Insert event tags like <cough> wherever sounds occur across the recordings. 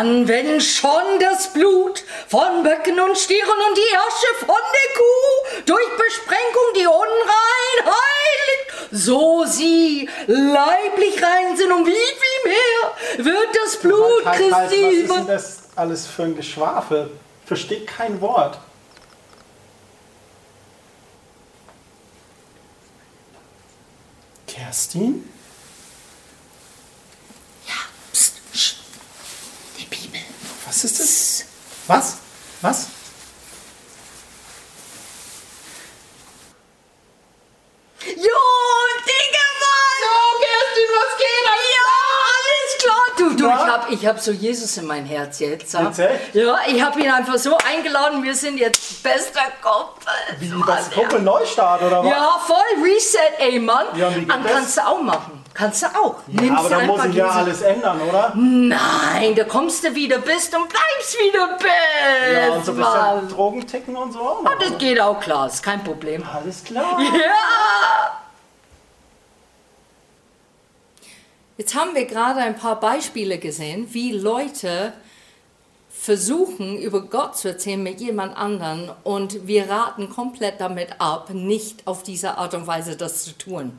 dann wenn schon das Blut von Böcken und Stieren und die Asche von der Kuh durch Besprengung die Unrein heiligt, so sie leiblich rein sind und wie viel mehr wird das Blut halt, halt, halt, Christi was ist denn das alles für ein Geschwafel? Versteht kein Wort. Kerstin? Ja, pst, pst, die Bibel. Was ist das? Was? Was? Jo, Digga, Mann! Kerstin, was geht? Ja, alles klar. Du, du, Ja? ich hab, ich hab so Jesus in mein Herz jetzt. ja. Ja, ich hab ihn einfach so eingeladen. Wir sind jetzt bester Kumpel. Wie, So was? hat Gruppe er. Neustart oder was? Ja, voll Reset, ey, Mann. Ja, wie geht Und das? kannst du auch machen. Kannst du auch. Ja, Nimmst aber du da muss einfach ich ja Jesus- alles ändern, oder? Nein, da kommst du wieder bist und bleibst wieder bist. Ja, und so ein bisschen Mann. Drogenticken und so auch Ah, noch. das geht auch klar, ist kein Problem. Alles klar. Ja! Jetzt haben wir gerade ein paar Beispiele gesehen, wie Leute versuchen, über Gott zu erzählen mit jemand anderen und wir raten komplett damit ab, nicht auf diese Art und Weise das zu tun.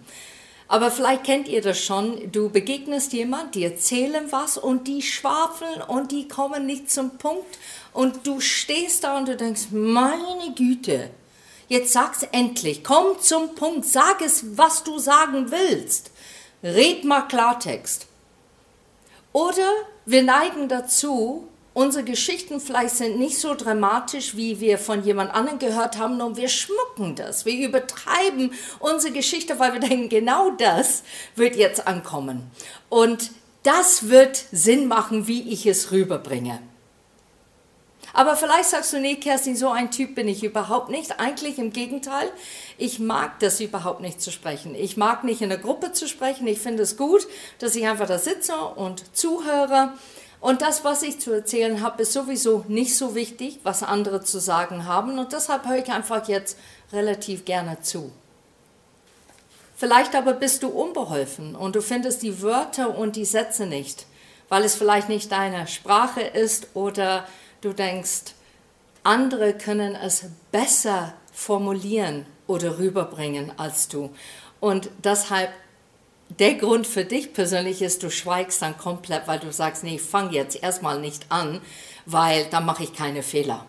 Aber vielleicht kennt ihr das schon, du begegnest jemand, die erzählen was und die schwafeln und die kommen nicht zum Punkt und du stehst da und du denkst, meine Güte, Jetzt sag's endlich, komm zum Punkt, sag es, was du sagen willst. Red mal Klartext. Oder wir neigen dazu, unsere Geschichten vielleicht sind nicht so dramatisch, wie wir von jemand anderem gehört haben, und wir schmucken das. Wir übertreiben unsere Geschichte, weil wir denken, genau das wird jetzt ankommen. Und das wird Sinn machen, wie ich es rüberbringe. Aber vielleicht sagst du, nee, Kerstin, so ein Typ bin ich überhaupt nicht. Eigentlich im Gegenteil. Ich mag das überhaupt nicht zu sprechen. Ich mag nicht in der Gruppe zu sprechen. Ich finde es gut, dass ich einfach da sitze und zuhöre. Und das, was ich zu erzählen habe, ist sowieso nicht so wichtig, was andere zu sagen haben. Und deshalb höre ich einfach jetzt relativ gerne zu. Vielleicht aber bist du unbeholfen und du findest die Wörter und die Sätze nicht, weil es vielleicht nicht deine Sprache ist oder du denkst, andere können es besser formulieren oder rüberbringen als du. Und deshalb, der Grund für dich persönlich ist, du schweigst dann komplett, weil du sagst, nee, ich fang jetzt erstmal nicht an, weil dann mache ich keine Fehler.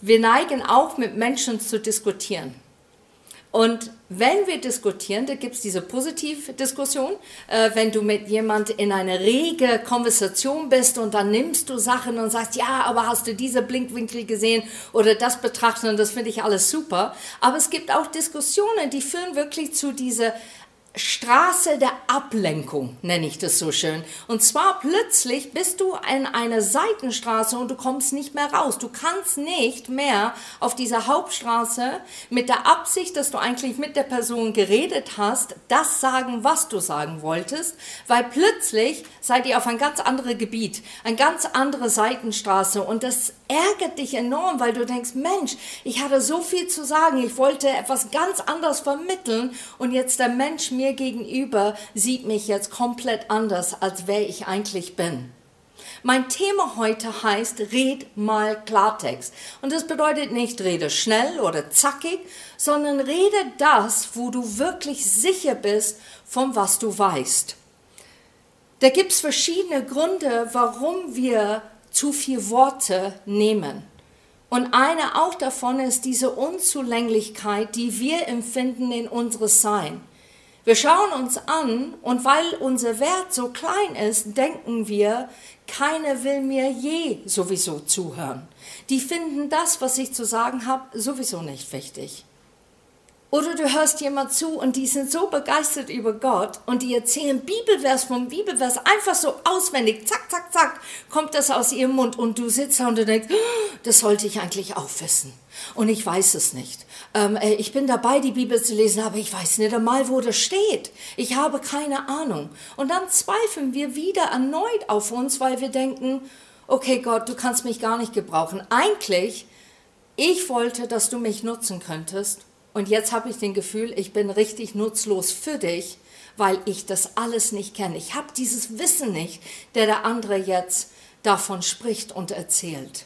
Wir neigen auch mit Menschen zu diskutieren. Und wenn wir diskutieren, da gibt es diese Positivdiskussion, äh, wenn du mit jemand in einer rege Konversation bist und dann nimmst du Sachen und sagst, ja, aber hast du diese Blinkwinkel gesehen oder das betrachten und das finde ich alles super. Aber es gibt auch Diskussionen, die führen wirklich zu dieser Straße der Ablenkung, nenne ich das so schön. Und zwar plötzlich bist du in einer Seitenstraße und du kommst nicht mehr raus. Du kannst nicht mehr auf dieser Hauptstraße mit der Absicht, dass du eigentlich mit der Person geredet hast, das sagen, was du sagen wolltest, weil plötzlich seid ihr auf ein ganz anderes Gebiet, eine ganz andere Seitenstraße und das ärgert dich enorm, weil du denkst, Mensch, ich hatte so viel zu sagen, ich wollte etwas ganz anderes vermitteln und jetzt der Mensch mir gegenüber sieht mich jetzt komplett anders, als wer ich eigentlich bin. Mein Thema heute heißt Red mal Klartext. Und das bedeutet nicht rede schnell oder zackig, sondern rede das, wo du wirklich sicher bist, von was du weißt. Da gibt es verschiedene Gründe, warum wir zu viel Worte nehmen. Und eine auch davon ist diese Unzulänglichkeit, die wir empfinden in unseres Sein. Wir schauen uns an und weil unser Wert so klein ist, denken wir, keiner will mir je sowieso zuhören. Die finden das, was ich zu sagen habe, sowieso nicht wichtig. Oder du hörst jemand zu und die sind so begeistert über Gott und die erzählen Bibelvers vom Bibelvers einfach so auswendig, zack, zack, zack, kommt das aus ihrem Mund und du sitzt da und du denkst, "Oh, das sollte ich eigentlich auch wissen. Und ich weiß es nicht. Ähm, äh, ich bin dabei, die Bibel zu lesen, aber ich weiß nicht einmal, wo das steht. Ich habe keine Ahnung. Und dann zweifeln wir wieder erneut auf uns, weil wir denken, okay Gott, du kannst mich gar nicht gebrauchen. Eigentlich, ich wollte, dass du mich nutzen könntest. Und jetzt habe ich den Gefühl, ich bin richtig nutzlos für dich, weil ich das alles nicht kenne. Ich habe dieses Wissen nicht, der der andere jetzt davon spricht und erzählt.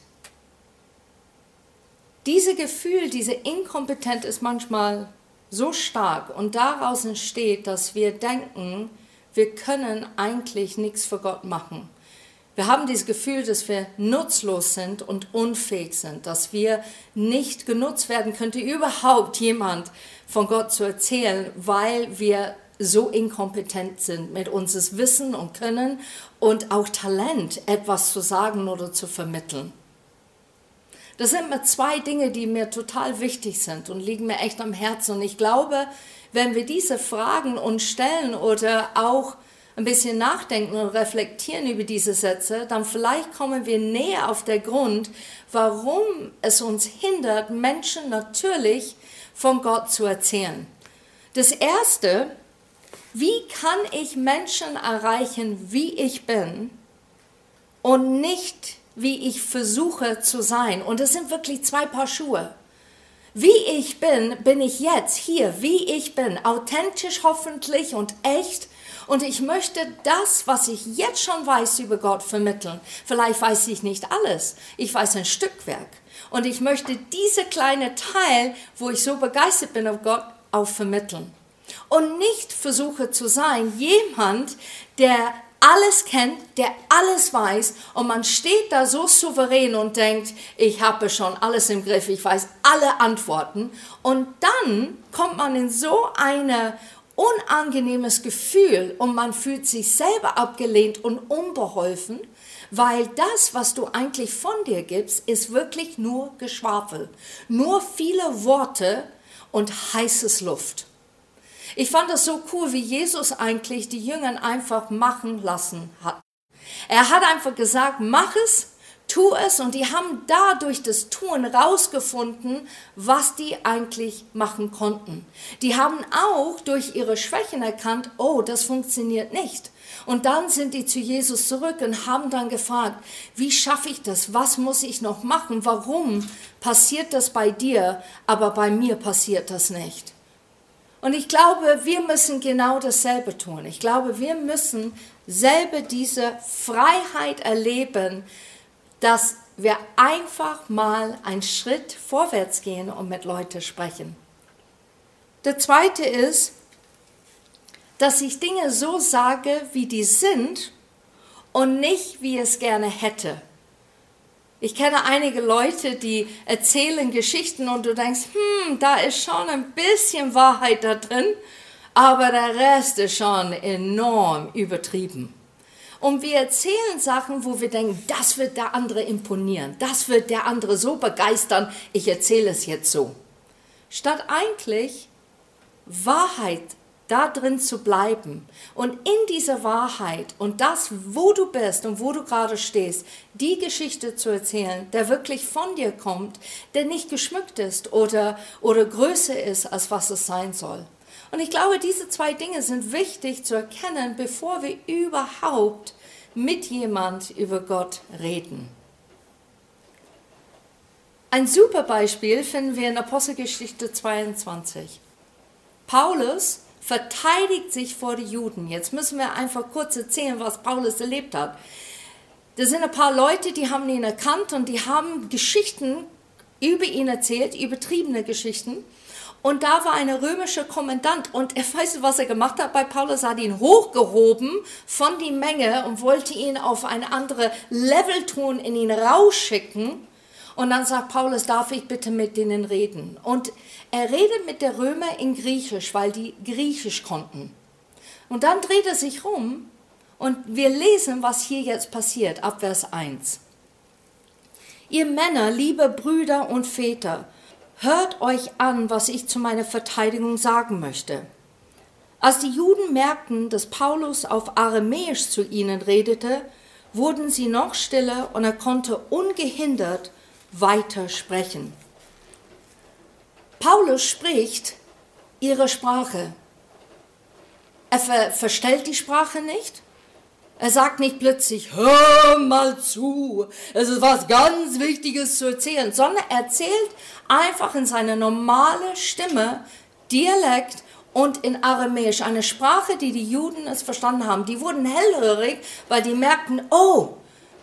Diese Gefühl, diese Inkompetenz ist manchmal so stark und daraus entsteht, dass wir denken, wir können eigentlich nichts für Gott machen. Wir haben dieses Gefühl, dass wir nutzlos sind und unfähig sind, dass wir nicht genutzt werden könnte, überhaupt jemand von Gott zu erzählen, weil wir so inkompetent sind mit unserem Wissen und Können und auch Talent, etwas zu sagen oder zu vermitteln. Das sind mir zwei Dinge, die mir total wichtig sind und liegen mir echt am Herzen. Und ich glaube, wenn wir diese Fragen uns stellen oder auch ein bisschen nachdenken und reflektieren über diese Sätze, dann vielleicht kommen wir näher auf den Grund, warum es uns hindert, Menschen natürlich von Gott zu erzählen. Das Erste, wie kann ich Menschen erreichen, wie ich bin und nicht wie ich versuche zu sein. Und es sind wirklich zwei Paar Schuhe. Wie ich bin, bin ich jetzt hier, wie ich bin, authentisch hoffentlich und echt. Und ich möchte das, was ich jetzt schon weiß über Gott, vermitteln. Vielleicht weiß ich nicht alles. Ich weiß ein Stückwerk. Und ich möchte diese kleine Teil, wo ich so begeistert bin auf Gott, auch vermitteln. Und nicht versuche zu sein jemand, der alles kennt, der alles weiß und man steht da so souverän und denkt, ich habe schon alles im Griff, ich weiß alle Antworten und dann kommt man in so ein unangenehmes Gefühl und man fühlt sich selber abgelehnt und unbeholfen, weil das, was du eigentlich von dir gibst, ist wirklich nur Geschwafel, nur viele Worte und heißes Luft. Ich fand das so cool, wie Jesus eigentlich die Jüngern einfach machen lassen hat. Er hat einfach gesagt, mach es, tu es und die haben dadurch das Tun rausgefunden, was die eigentlich machen konnten. Die haben auch durch ihre Schwächen erkannt, oh, das funktioniert nicht. Und dann sind die zu Jesus zurück und haben dann gefragt, wie schaffe ich das? Was muss ich noch machen? Warum passiert das bei dir, aber bei mir passiert das nicht? Und ich glaube, wir müssen genau dasselbe tun. Ich glaube, wir müssen selber diese Freiheit erleben, dass wir einfach mal einen Schritt vorwärts gehen und mit Leuten sprechen. Der zweite ist, dass ich Dinge so sage, wie die sind und nicht, wie ich es gerne hätte. Ich kenne einige Leute, die erzählen Geschichten und du denkst, hm, da ist schon ein bisschen Wahrheit da drin, aber der Rest ist schon enorm übertrieben. Und wir erzählen Sachen, wo wir denken, das wird der andere imponieren, das wird der andere so begeistern, ich erzähle es jetzt so. Statt eigentlich Wahrheit da drin zu bleiben und in dieser Wahrheit und das, wo du bist und wo du gerade stehst, die Geschichte zu erzählen, der wirklich von dir kommt, der nicht geschmückt ist oder, oder größer ist, als was es sein soll. Und ich glaube, diese zwei Dinge sind wichtig zu erkennen, bevor wir überhaupt mit jemand über Gott reden. Ein super Beispiel finden wir in Apostelgeschichte 22. Paulus verteidigt sich vor die Juden. Jetzt müssen wir einfach kurz erzählen, was Paulus erlebt hat. Da sind ein paar Leute, die haben ihn erkannt und die haben Geschichten über ihn erzählt, übertriebene Geschichten. Und da war ein römischer Kommandant und er weiß, was er gemacht hat bei Paulus, hat ihn hochgehoben von die Menge und wollte ihn auf ein anderes Level tun, in ihn rausschicken. Und dann sagt Paulus, darf ich bitte mit denen reden? Und er redet mit der Römer in Griechisch, weil die Griechisch konnten. Und dann dreht er sich rum und wir lesen, was hier jetzt passiert, ab Vers 1. Ihr Männer, liebe Brüder und Väter, hört euch an, was ich zu meiner Verteidigung sagen möchte. Als die Juden merkten, dass Paulus auf Aramäisch zu ihnen redete, wurden sie noch stiller und er konnte ungehindert weiter sprechen. Paulus spricht ihre Sprache. Er ver verstellt die Sprache nicht. Er sagt nicht plötzlich, hör mal zu, es ist was ganz Wichtiges zu erzählen, sondern er erzählt einfach in seiner normalen Stimme, Dialekt und in Aramäisch, eine Sprache, die die Juden es verstanden haben. Die wurden hellhörig, weil die merkten, oh,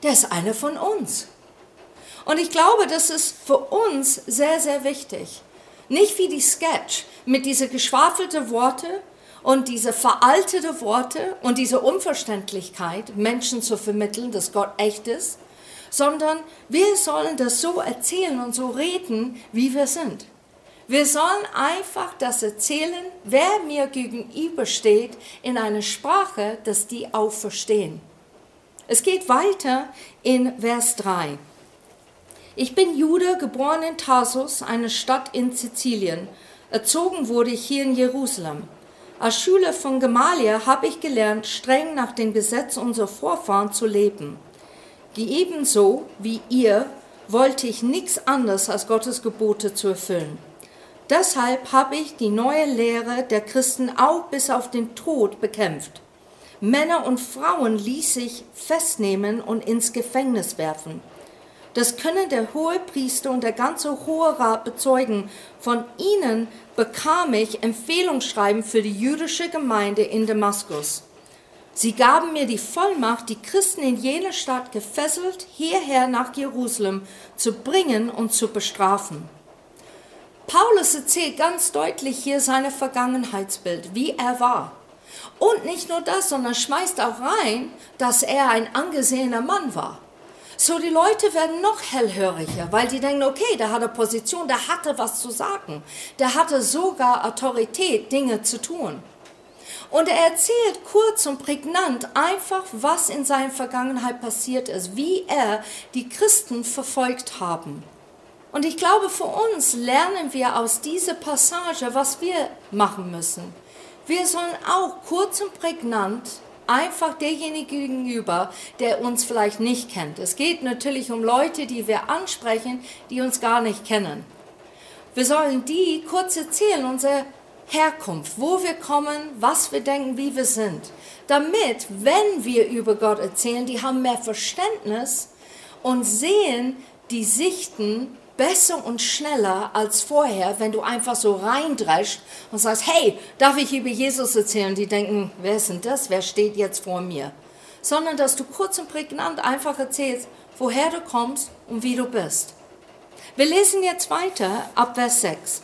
der ist einer von uns. Und ich glaube, das ist für uns sehr, sehr wichtig. Nicht wie die Sketch mit diese geschwafelte Worte und diese veraltete Worte und diese Unverständlichkeit, Menschen zu vermitteln, dass Gott echt ist, sondern wir sollen das so erzählen und so reden, wie wir sind. Wir sollen einfach das erzählen, wer mir gegenübersteht, in einer Sprache, dass die auch verstehen. Es geht weiter in Vers 3. Ich bin Jude, geboren in Tarsus, eine Stadt in Sizilien. Erzogen wurde ich hier in Jerusalem. Als Schüler von Gemalia habe ich gelernt, streng nach dem Gesetz unserer Vorfahren zu leben. Ebenso wie ihr wollte ich nichts anderes als Gottes Gebote zu erfüllen. Deshalb habe ich die neue Lehre der Christen auch bis auf den Tod bekämpft. Männer und Frauen ließ ich festnehmen und ins Gefängnis werfen. Das können der hohe Priester und der ganze Hohe Rat bezeugen. Von ihnen bekam ich Empfehlungsschreiben für die jüdische Gemeinde in Damaskus. Sie gaben mir die Vollmacht, die Christen in jener Stadt gefesselt hierher nach Jerusalem zu bringen und zu bestrafen. Paulus erzählt ganz deutlich hier seine Vergangenheitsbild, wie er war. Und nicht nur das, sondern schmeißt auch rein, dass er ein angesehener Mann war. So, die Leute werden noch hellhöriger, weil die denken, okay, der hatte Position, der hatte was zu sagen, der hatte sogar Autorität, Dinge zu tun. Und er erzählt kurz und prägnant einfach, was in seiner Vergangenheit passiert ist, wie er die Christen verfolgt haben. Und ich glaube, für uns lernen wir aus dieser Passage, was wir machen müssen. Wir sollen auch kurz und prägnant einfach derjenige gegenüber, der uns vielleicht nicht kennt. Es geht natürlich um Leute, die wir ansprechen, die uns gar nicht kennen. Wir sollen die kurz erzählen, unsere Herkunft, wo wir kommen, was wir denken, wie wir sind. Damit, wenn wir über Gott erzählen, die haben mehr Verständnis und sehen die Sichten besser und schneller als vorher, wenn du einfach so reindrescht und sagst, hey, darf ich über Jesus erzählen? Die denken, wer ist denn das? Wer steht jetzt vor mir? Sondern, dass du kurz und prägnant einfach erzählst, woher du kommst und wie du bist. Wir lesen jetzt weiter ab Vers 6.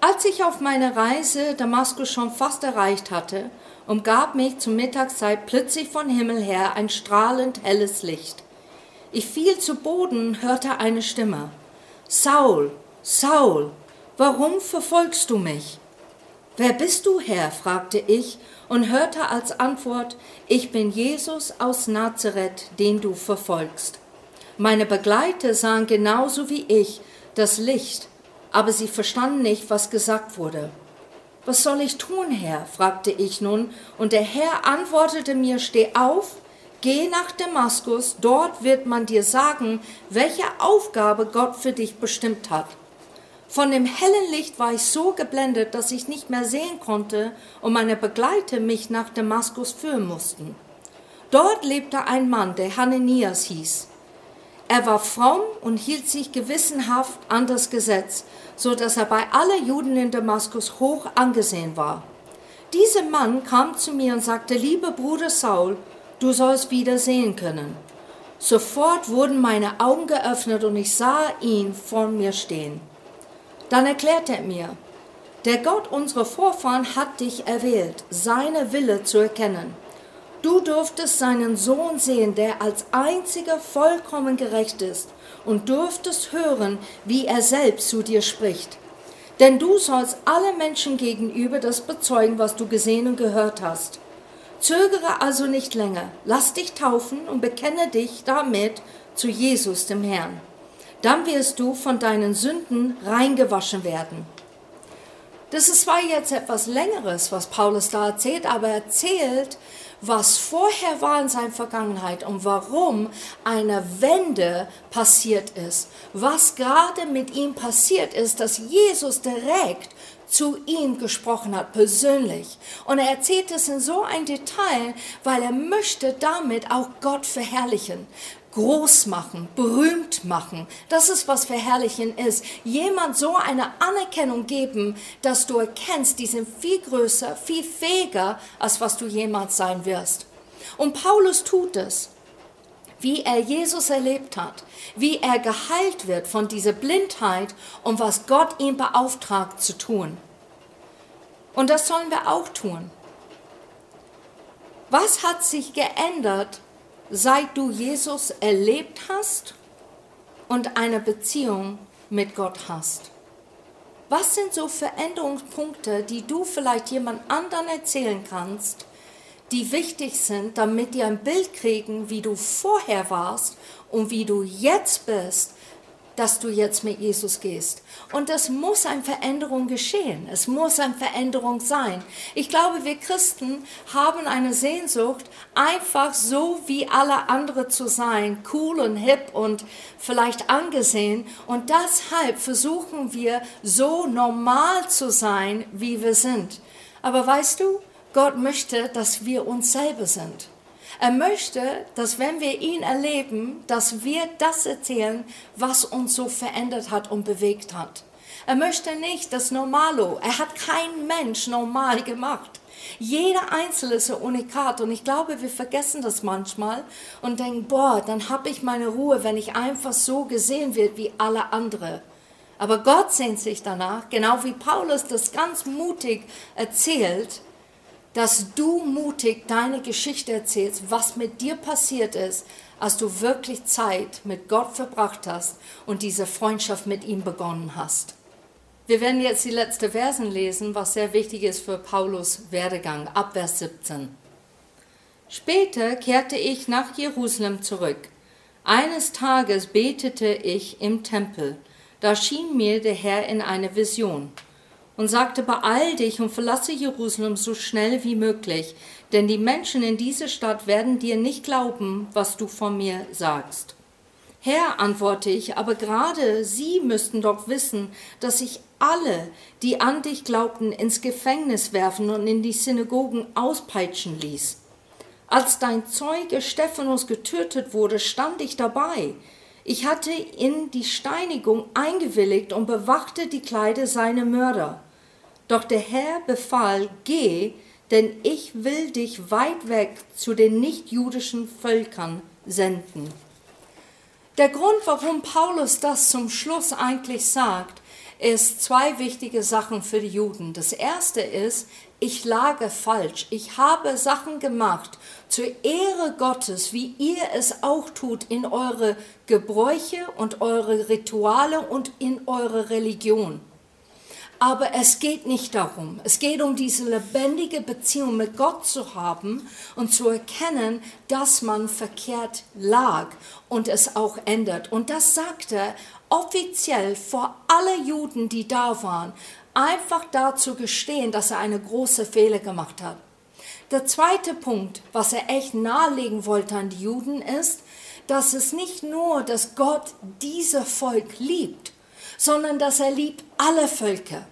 Als ich auf meiner Reise Damaskus schon fast erreicht hatte, umgab mich zur Mittagszeit plötzlich von Himmel her ein strahlend helles Licht. Ich fiel zu Boden hörte eine Stimme. Saul, Saul, warum verfolgst du mich? Wer bist du, Herr? fragte ich und hörte als Antwort, ich bin Jesus aus Nazareth, den du verfolgst. Meine Begleiter sahen genauso wie ich das Licht, aber sie verstanden nicht, was gesagt wurde. Was soll ich tun, Herr? fragte ich nun, und der Herr antwortete mir, steh auf, Geh nach Damaskus, dort wird man dir sagen, welche Aufgabe Gott für dich bestimmt hat. Von dem hellen Licht war ich so geblendet, dass ich nicht mehr sehen konnte und meine Begleiter mich nach Damaskus führen mussten. Dort lebte ein Mann, der Hananias hieß. Er war fromm und hielt sich gewissenhaft an das Gesetz, so dass er bei allen Juden in Damaskus hoch angesehen war. Dieser Mann kam zu mir und sagte, lieber Bruder Saul, du sollst wieder sehen können. Sofort wurden meine Augen geöffnet und ich sah ihn vor mir stehen. Dann erklärte er mir, der Gott unserer Vorfahren hat dich erwählt, seine Wille zu erkennen. Du durftest seinen Sohn sehen, der als einziger vollkommen gerecht ist, und durftest hören, wie er selbst zu dir spricht. Denn du sollst alle Menschen gegenüber das bezeugen, was du gesehen und gehört hast. Zögere also nicht länger, lass dich taufen und bekenne dich damit zu Jesus, dem Herrn. Dann wirst du von deinen Sünden reingewaschen werden. Das ist zwar jetzt etwas Längeres, was Paulus da erzählt, aber er erzählt, was vorher war in seiner Vergangenheit und warum eine Wende passiert ist. Was gerade mit ihm passiert ist, dass Jesus direkt zu ihm gesprochen hat, persönlich. Und er erzählt es in so ein Detail, weil er möchte damit auch Gott verherrlichen groß machen, berühmt machen. Das ist, was Verherrlichen ist. Jemand so eine Anerkennung geben, dass du erkennst, die sind viel größer, viel fähiger, als was du jemals sein wirst. Und Paulus tut es wie er Jesus erlebt hat, wie er geheilt wird von dieser Blindheit und was Gott ihm beauftragt zu tun. Und das sollen wir auch tun. Was hat sich geändert, seit du Jesus erlebt hast und eine Beziehung mit Gott hast? Was sind so Veränderungspunkte, die du vielleicht jemand anderen erzählen kannst, die wichtig sind, damit die ein Bild kriegen, wie du vorher warst und wie du jetzt bist, dass du jetzt mit Jesus gehst. Und es muss eine Veränderung geschehen. Es muss eine Veränderung sein. Ich glaube, wir Christen haben eine Sehnsucht, einfach so wie alle anderen zu sein, cool und hip und vielleicht angesehen. Und deshalb versuchen wir so normal zu sein, wie wir sind. Aber weißt du, Gott möchte, dass wir uns selber sind. Er möchte, dass wenn wir ihn erleben, dass wir das erzählen, was uns so verändert hat und bewegt hat. Er möchte nicht das Normalo. Er hat keinen Mensch normal gemacht. Jeder Einzelne ist ein Unikat und ich glaube, wir vergessen das manchmal und denken, boah, dann habe ich meine Ruhe, wenn ich einfach so gesehen wird wie alle anderen. Aber Gott sehnt sich danach, genau wie Paulus das ganz mutig erzählt, dass du mutig deine Geschichte erzählst, was mit dir passiert ist, als du wirklich Zeit mit Gott verbracht hast und diese Freundschaft mit ihm begonnen hast. Wir werden jetzt die letzten Versen lesen, was sehr wichtig ist für Paulus Werdegang, ab Vers 17. Später kehrte ich nach Jerusalem zurück. Eines Tages betete ich im Tempel. Da schien mir der Herr in eine Vision und sagte, beeil dich und verlasse Jerusalem so schnell wie möglich, denn die Menschen in dieser Stadt werden dir nicht glauben, was du von mir sagst. Herr, antworte ich, aber gerade Sie müssten doch wissen, dass ich alle, die an dich glaubten, ins Gefängnis werfen und in die Synagogen auspeitschen ließ. Als dein Zeuge Stephanus getötet wurde, stand ich dabei. Ich hatte in die Steinigung eingewilligt und bewachte die Kleider seiner Mörder. Doch der Herr befahl, geh, denn ich will dich weit weg zu den nichtjüdischen Völkern senden. Der Grund, warum Paulus das zum Schluss eigentlich sagt, ist zwei wichtige Sachen für die Juden. Das erste ist, ich lage falsch. Ich habe Sachen gemacht zur Ehre Gottes, wie ihr es auch tut in eure Gebräuche und eure Rituale und in eure Religion. Aber es geht nicht darum. Es geht um diese lebendige Beziehung mit Gott zu haben und zu erkennen, dass man verkehrt lag und es auch ändert. Und das sagt er offiziell vor alle Juden, die da waren, einfach dazu gestehen, dass er eine große Fehler gemacht hat. Der zweite Punkt, was er echt nahelegen wollte an die Juden, ist, dass es nicht nur, dass Gott dieser Volk liebt, sondern dass er liebt alle Völker.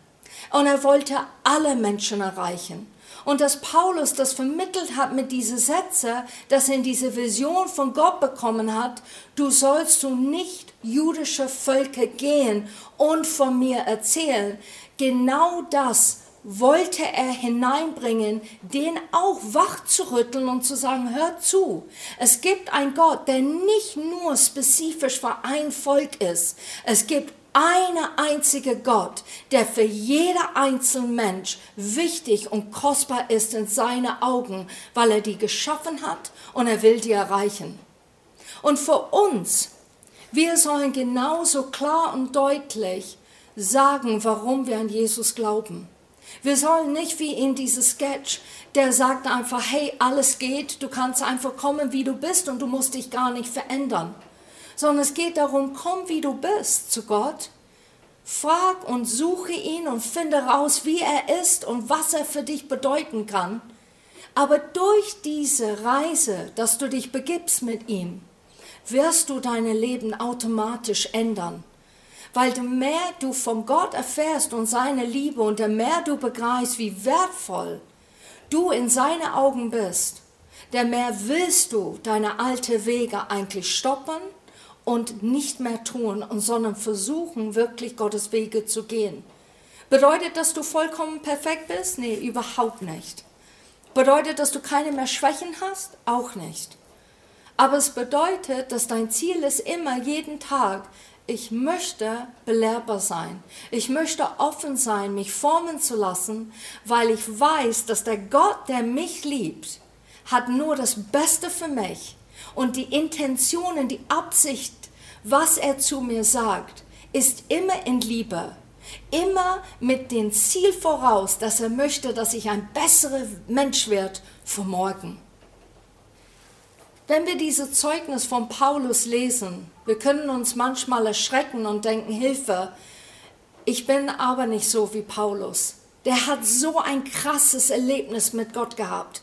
Und er wollte alle Menschen erreichen. Und dass Paulus das vermittelt hat mit diesen Sätzen, dass er in diese Vision von Gott bekommen hat, du sollst zu nicht jüdische Völker gehen und von mir erzählen. Genau das wollte er hineinbringen, den auch wach zu rütteln und zu sagen, hör zu, es gibt einen Gott, der nicht nur spezifisch für ein Volk ist. Es gibt eine einzige Gott, der für jeder einzelne Mensch wichtig und kostbar ist in seine Augen, weil er die geschaffen hat und er will die erreichen. Und für uns, wir sollen genauso klar und deutlich sagen, warum wir an Jesus glauben. Wir sollen nicht wie in diesem Sketch, der sagt einfach, hey, alles geht, du kannst einfach kommen, wie du bist und du musst dich gar nicht verändern. Sondern es geht darum, komm, wie du bist zu Gott, frag und suche ihn und finde raus, wie er ist und was er für dich bedeuten kann. Aber durch diese Reise, dass du dich begibst mit ihm, wirst du dein Leben automatisch ändern. Weil du mehr du von Gott erfährst und seine Liebe und der mehr du begreifst, wie wertvoll du in seine Augen bist, der mehr willst du deine alte Wege eigentlich stoppen und nicht mehr tun, sondern versuchen, wirklich Gottes Wege zu gehen. Bedeutet, dass du vollkommen perfekt bist? Nee, überhaupt nicht. Bedeutet, dass du keine mehr Schwächen hast? Auch nicht. Aber es bedeutet, dass dein Ziel ist immer jeden Tag, ich möchte belehrbar sein. Ich möchte offen sein, mich formen zu lassen, weil ich weiß, dass der Gott, der mich liebt, hat nur das Beste für mich. Und die Intentionen, die Absicht, was er zu mir sagt, ist immer in Liebe. Immer mit dem Ziel voraus, dass er möchte, dass ich ein besserer Mensch werde für morgen. Wenn wir dieses Zeugnis von Paulus lesen, wir können uns manchmal erschrecken und denken, Hilfe, ich bin aber nicht so wie Paulus. Der hat so ein krasses Erlebnis mit Gott gehabt.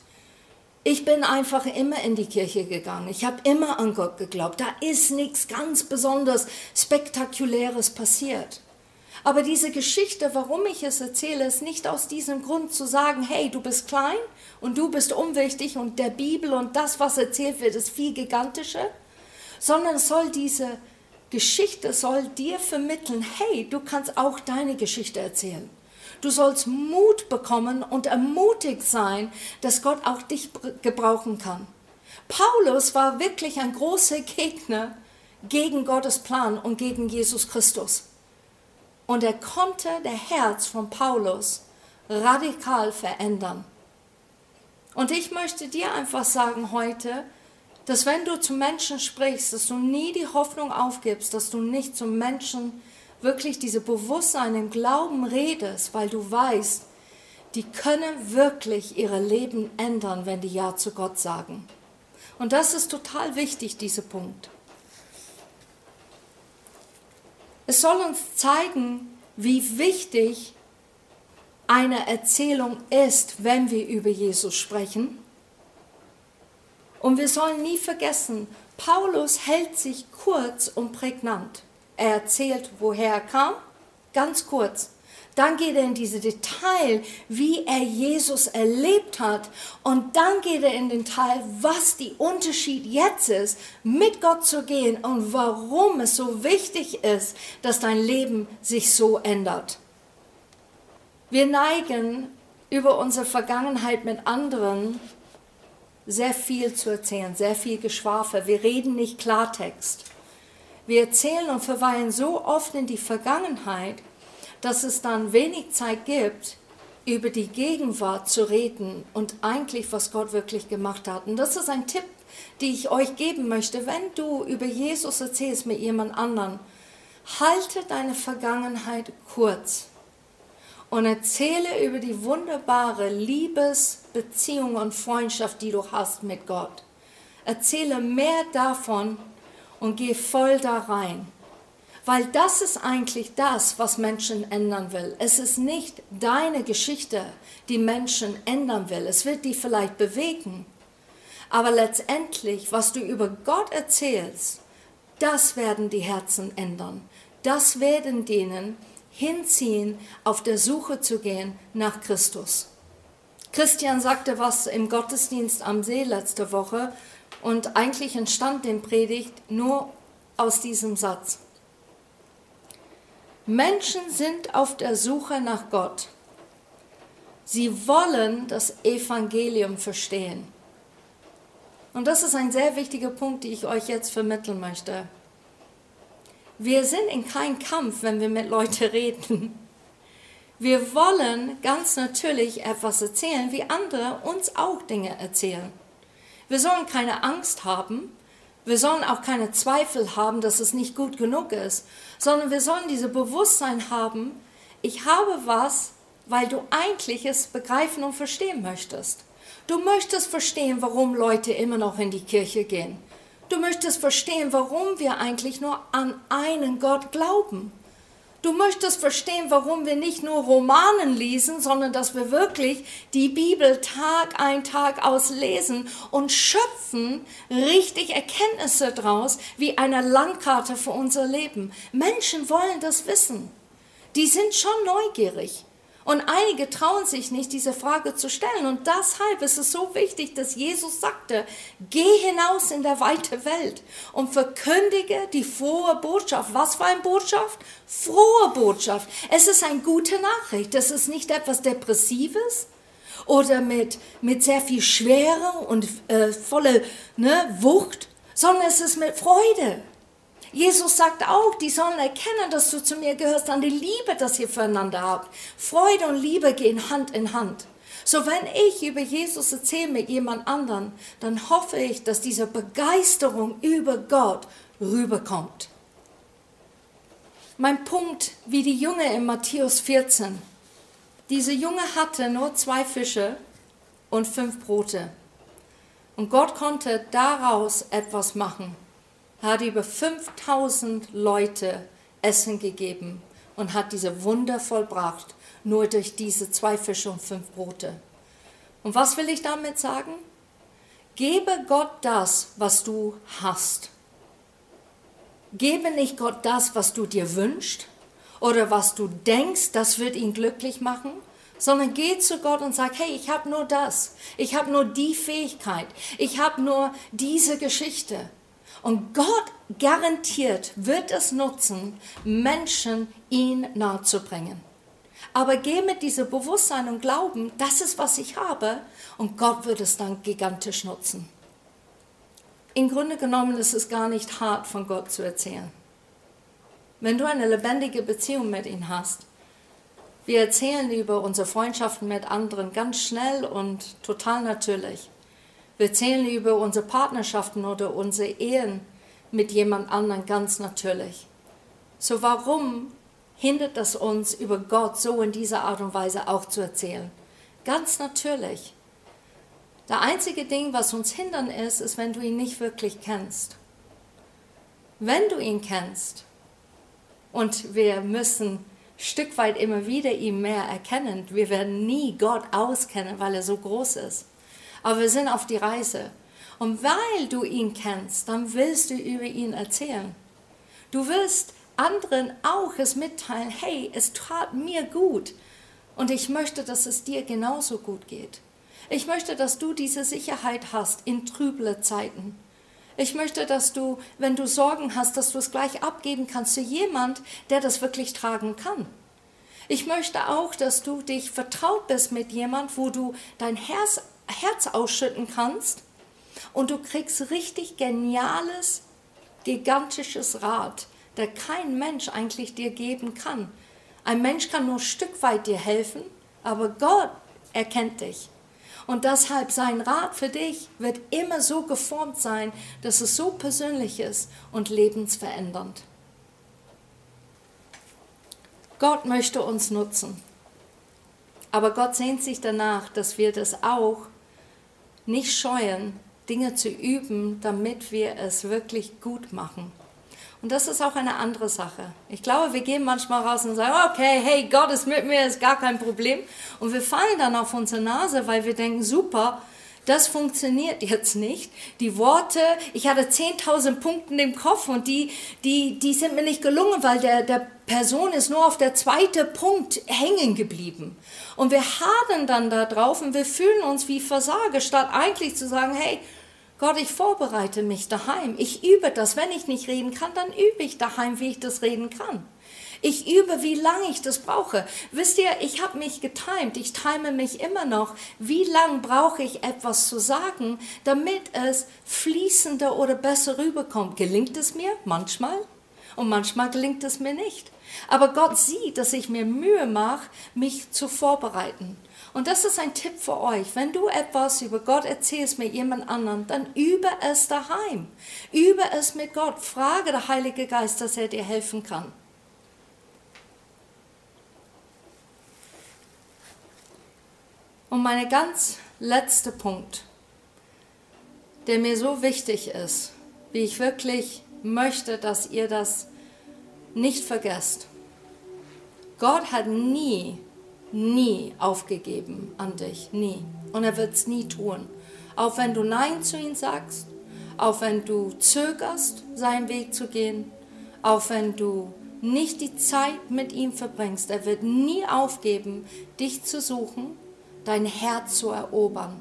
Ich bin einfach immer in die Kirche gegangen. Ich habe immer an Gott geglaubt. Da ist nichts ganz besonders Spektakuläres passiert. Aber diese Geschichte, warum ich es erzähle, ist nicht aus diesem Grund zu sagen, hey, du bist klein und du bist unwichtig und der Bibel und das, was erzählt wird, ist viel gigantischer, sondern soll diese Geschichte soll dir vermitteln, hey, du kannst auch deine Geschichte erzählen. Du sollst Mut bekommen und ermutigt sein, dass Gott auch dich gebrauchen kann. Paulus war wirklich ein großer Gegner gegen Gottes Plan und gegen Jesus Christus. Und er konnte der Herz von Paulus radikal verändern. Und ich möchte dir einfach sagen heute, dass wenn du zu Menschen sprichst, dass du nie die Hoffnung aufgibst, dass du nicht zu Menschen wirklich diese Bewusstsein im Glauben redest, weil du weißt, die können wirklich ihre Leben ändern, wenn die Ja zu Gott sagen. Und das ist total wichtig, dieser Punkt. Es soll uns zeigen, wie wichtig eine Erzählung ist, wenn wir über Jesus sprechen. Und wir sollen nie vergessen, Paulus hält sich kurz und prägnant. Er erzählt, woher er kam, ganz kurz. Dann geht er in diese Detail, wie er Jesus erlebt hat. Und dann geht er in den Teil, was die Unterschied jetzt ist, mit Gott zu gehen und warum es so wichtig ist, dass dein Leben sich so ändert. Wir neigen über unsere Vergangenheit mit anderen sehr viel zu erzählen, sehr viel Geschwafel. Wir reden nicht Klartext. Wir erzählen und verweilen so oft in die Vergangenheit, dass es dann wenig Zeit gibt, über die Gegenwart zu reden und eigentlich, was Gott wirklich gemacht hat. Und das ist ein Tipp, den ich euch geben möchte. Wenn du über Jesus erzählst mit jemand anderen, halte deine Vergangenheit kurz und erzähle über die wunderbare Liebesbeziehung und Freundschaft, die du hast mit Gott. Erzähle mehr davon und geh voll da rein. Weil das ist eigentlich das, was Menschen ändern will. Es ist nicht deine Geschichte, die Menschen ändern will. Es wird die vielleicht bewegen. Aber letztendlich, was du über Gott erzählst, das werden die Herzen ändern. Das werden denen hinziehen, auf der Suche zu gehen nach Christus. Christian sagte was im Gottesdienst am See letzte Woche und eigentlich entstand den Predigt nur aus diesem Satz. Menschen sind auf der Suche nach Gott. Sie wollen das Evangelium verstehen. Und das ist ein sehr wichtiger Punkt, den ich euch jetzt vermitteln möchte. Wir sind in keinem Kampf, wenn wir mit Leuten <laughs> reden. Wir wollen ganz natürlich etwas erzählen, wie andere uns auch Dinge erzählen. Wir sollen keine Angst haben, wir sollen auch keine Zweifel haben, dass es nicht gut genug ist, sondern wir sollen diese Bewusstsein haben, ich habe was, weil du eigentlich es begreifen und verstehen möchtest. Du möchtest verstehen, warum Leute immer noch in die Kirche gehen. Du möchtest verstehen, warum wir eigentlich nur an einen Gott glauben. Du möchtest verstehen, warum wir nicht nur Romanen lesen, sondern dass wir wirklich die Bibel Tag ein, Tag aus lesen und schöpfen richtig Erkenntnisse draus, wie eine Landkarte für unser Leben. Menschen wollen das wissen. Die sind schon neugierig. Und einige trauen sich nicht, diese Frage zu stellen. Und deshalb ist es so wichtig, dass Jesus sagte, geh hinaus in der weite Welt und verkündige die frohe Botschaft. Was für eine Botschaft? Frohe Botschaft. Es ist eine gute Nachricht. Es ist nicht etwas Depressives oder mit, mit sehr viel Schwere und äh, voller ne, Wucht, sondern es ist mit Freude. Jesus sagt auch, die sollen erkennen, dass du zu mir gehörst, an die Liebe, dass ihr füreinander habt. Freude und Liebe gehen Hand in Hand. So wenn ich über Jesus erzähle mit jemand anderen, dann hoffe ich, dass diese Begeisterung über Gott rüberkommt. Mein Punkt, wie die Junge in Matthäus 14. Diese Junge hatte nur zwei Fische und fünf Brote. Und Gott konnte daraus etwas machen hat über 5000 Leute Essen gegeben und hat diese Wunder vollbracht, nur durch diese zwei Fische und fünf Brote. Und was will ich damit sagen? Gebe Gott das, was du hast. Gebe nicht Gott das, was du dir wünschst oder was du denkst, das wird ihn glücklich machen, sondern geh zu Gott und sag, hey, ich habe nur das, ich habe nur die Fähigkeit, ich habe nur diese Geschichte. Und Gott garantiert wird es nutzen, Menschen ihn nahezubringen. Aber geh mit diesem Bewusstsein und Glauben, das ist, was ich habe, und Gott wird es dann gigantisch nutzen. Im Grunde genommen ist es gar nicht hart, von Gott zu erzählen. Wenn du eine lebendige Beziehung mit ihm hast, wir erzählen über unsere Freundschaften mit anderen ganz schnell und total natürlich. Wir erzählen über unsere Partnerschaften oder unsere Ehen mit jemand anderem ganz natürlich. So warum hindert es uns, über Gott so in dieser Art und Weise auch zu erzählen? Ganz natürlich. Der einzige Ding, was uns hindern ist, ist, wenn du ihn nicht wirklich kennst. Wenn du ihn kennst, und wir müssen Stück weit immer wieder ihn mehr erkennen, wir werden nie Gott auskennen, weil er so groß ist aber wir sind auf die Reise. Und weil du ihn kennst, dann willst du über ihn erzählen. Du willst anderen auch es mitteilen, hey, es tat mir gut und ich möchte, dass es dir genauso gut geht. Ich möchte, dass du diese Sicherheit hast in trüble Zeiten. Ich möchte, dass du, wenn du Sorgen hast, dass du es gleich abgeben kannst zu jemand, der das wirklich tragen kann. Ich möchte auch, dass du dich vertraut bist mit jemand, wo du dein Herz Herz ausschütten kannst und du kriegst richtig geniales, gigantisches Rat, der kein Mensch eigentlich dir geben kann. Ein Mensch kann nur ein Stück weit dir helfen, aber Gott erkennt dich. Und deshalb sein Rat für dich wird immer so geformt sein, dass es so persönlich ist und lebensverändernd. Gott möchte uns nutzen. Aber Gott sehnt sich danach, dass wir das auch nicht scheuen, Dinge zu üben, damit wir es wirklich gut machen. Und das ist auch eine andere Sache. Ich glaube, wir gehen manchmal raus und sagen, okay, hey, Gott ist mit mir, ist gar kein Problem. Und wir fallen dann auf unsere Nase, weil wir denken, super, das funktioniert jetzt nicht. Die Worte, ich hatte 10.000 Punkte im Kopf und die, die, die sind mir nicht gelungen, weil der, der Person ist nur auf der zweite Punkt hängen geblieben. Und wir hadern dann da drauf und wir fühlen uns wie Versager, statt eigentlich zu sagen, hey, Gott, ich vorbereite mich daheim. Ich übe das. Wenn ich nicht reden kann, dann übe ich daheim, wie ich das reden kann. Ich übe, wie lange ich das brauche. Wisst ihr, ich habe mich getimt. Ich time mich immer noch. Wie lange brauche ich etwas zu sagen, damit es fließender oder besser rüberkommt? Gelingt es mir? Manchmal. Und manchmal gelingt es mir nicht. Aber Gott sieht, dass ich mir Mühe mache, mich zu vorbereiten. Und das ist ein Tipp für euch. Wenn du etwas über Gott erzählst mit jemand anderem, dann übe es daheim. Übe es mit Gott. Frage der Heilige Geist, dass er dir helfen kann. Und mein ganz letzter Punkt, der mir so wichtig ist, wie ich wirklich möchte, dass ihr das nicht vergesst. Gott hat nie, nie aufgegeben an dich. Nie. Und er wird es nie tun. Auch wenn du Nein zu ihm sagst, auch wenn du zögerst, seinen Weg zu gehen, auch wenn du nicht die Zeit mit ihm verbringst, er wird nie aufgeben, dich zu suchen, dein Herz zu erobern.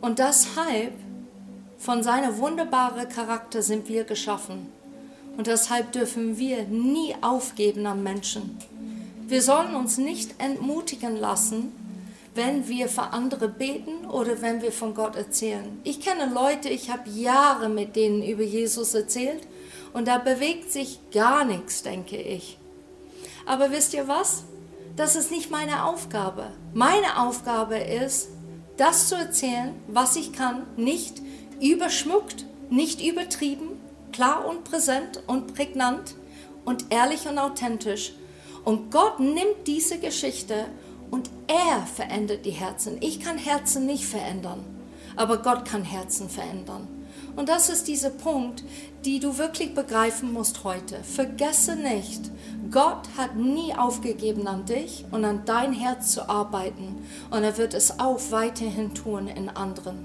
Und deshalb, von seiner wunderbaren Charakter sind wir geschaffen. Und deshalb dürfen wir nie aufgeben am Menschen. Wir sollen uns nicht entmutigen lassen, wenn wir für andere beten oder wenn wir von Gott erzählen. Ich kenne Leute, ich habe Jahre mit denen über Jesus erzählt und da bewegt sich gar nichts, denke ich. Aber wisst ihr was? Das ist nicht meine Aufgabe. Meine Aufgabe ist, das zu erzählen, was ich kann, nicht überschmückt, nicht übertrieben, klar und präsent und prägnant und ehrlich und authentisch. Und Gott nimmt diese Geschichte und er verändert die Herzen. Ich kann Herzen nicht verändern, aber Gott kann Herzen verändern. Und das ist dieser Punkt, die du wirklich begreifen musst heute. Vergesse nicht, Gott hat nie aufgegeben an dich und an dein Herz zu arbeiten. Und er wird es auch weiterhin tun in anderen.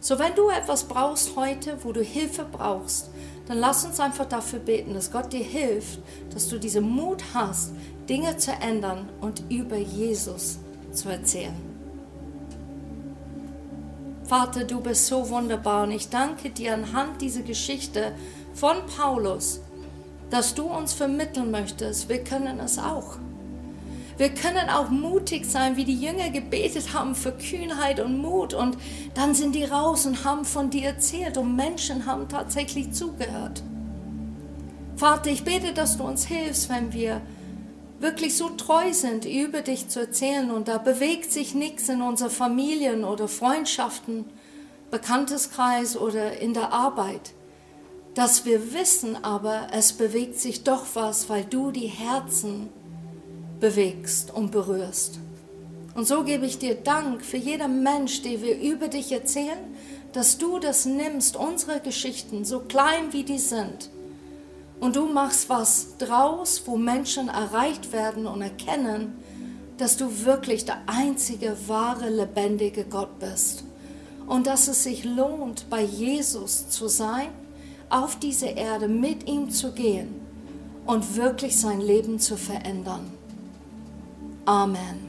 So, wenn du etwas brauchst heute, wo du Hilfe brauchst, dann lass uns einfach dafür beten, dass Gott dir hilft, dass du diesen Mut hast, Dinge zu ändern und über Jesus zu erzählen. Vater, du bist so wunderbar und ich danke dir anhand dieser Geschichte von Paulus, dass du uns vermitteln möchtest, wir können es auch. Wir können auch mutig sein, wie die Jünger gebetet haben für Kühnheit und Mut und dann sind die raus und haben von dir erzählt und Menschen haben tatsächlich zugehört. Vater, ich bete, dass du uns hilfst, wenn wir wirklich so treu sind, über dich zu erzählen. Und da bewegt sich nichts in unseren Familien oder Freundschaften, Bekannteskreis oder in der Arbeit, dass wir wissen aber, es bewegt sich doch was, weil du die Herzen bewegst und berührst. Und so gebe ich dir Dank für jeden Mensch, den wir über dich erzählen, dass du das nimmst, unsere Geschichten, so klein wie die sind, und du machst was draus, wo Menschen erreicht werden und erkennen, dass du wirklich der einzige wahre, lebendige Gott bist. Und dass es sich lohnt, bei Jesus zu sein, auf diese Erde mit ihm zu gehen und wirklich sein Leben zu verändern. Amen.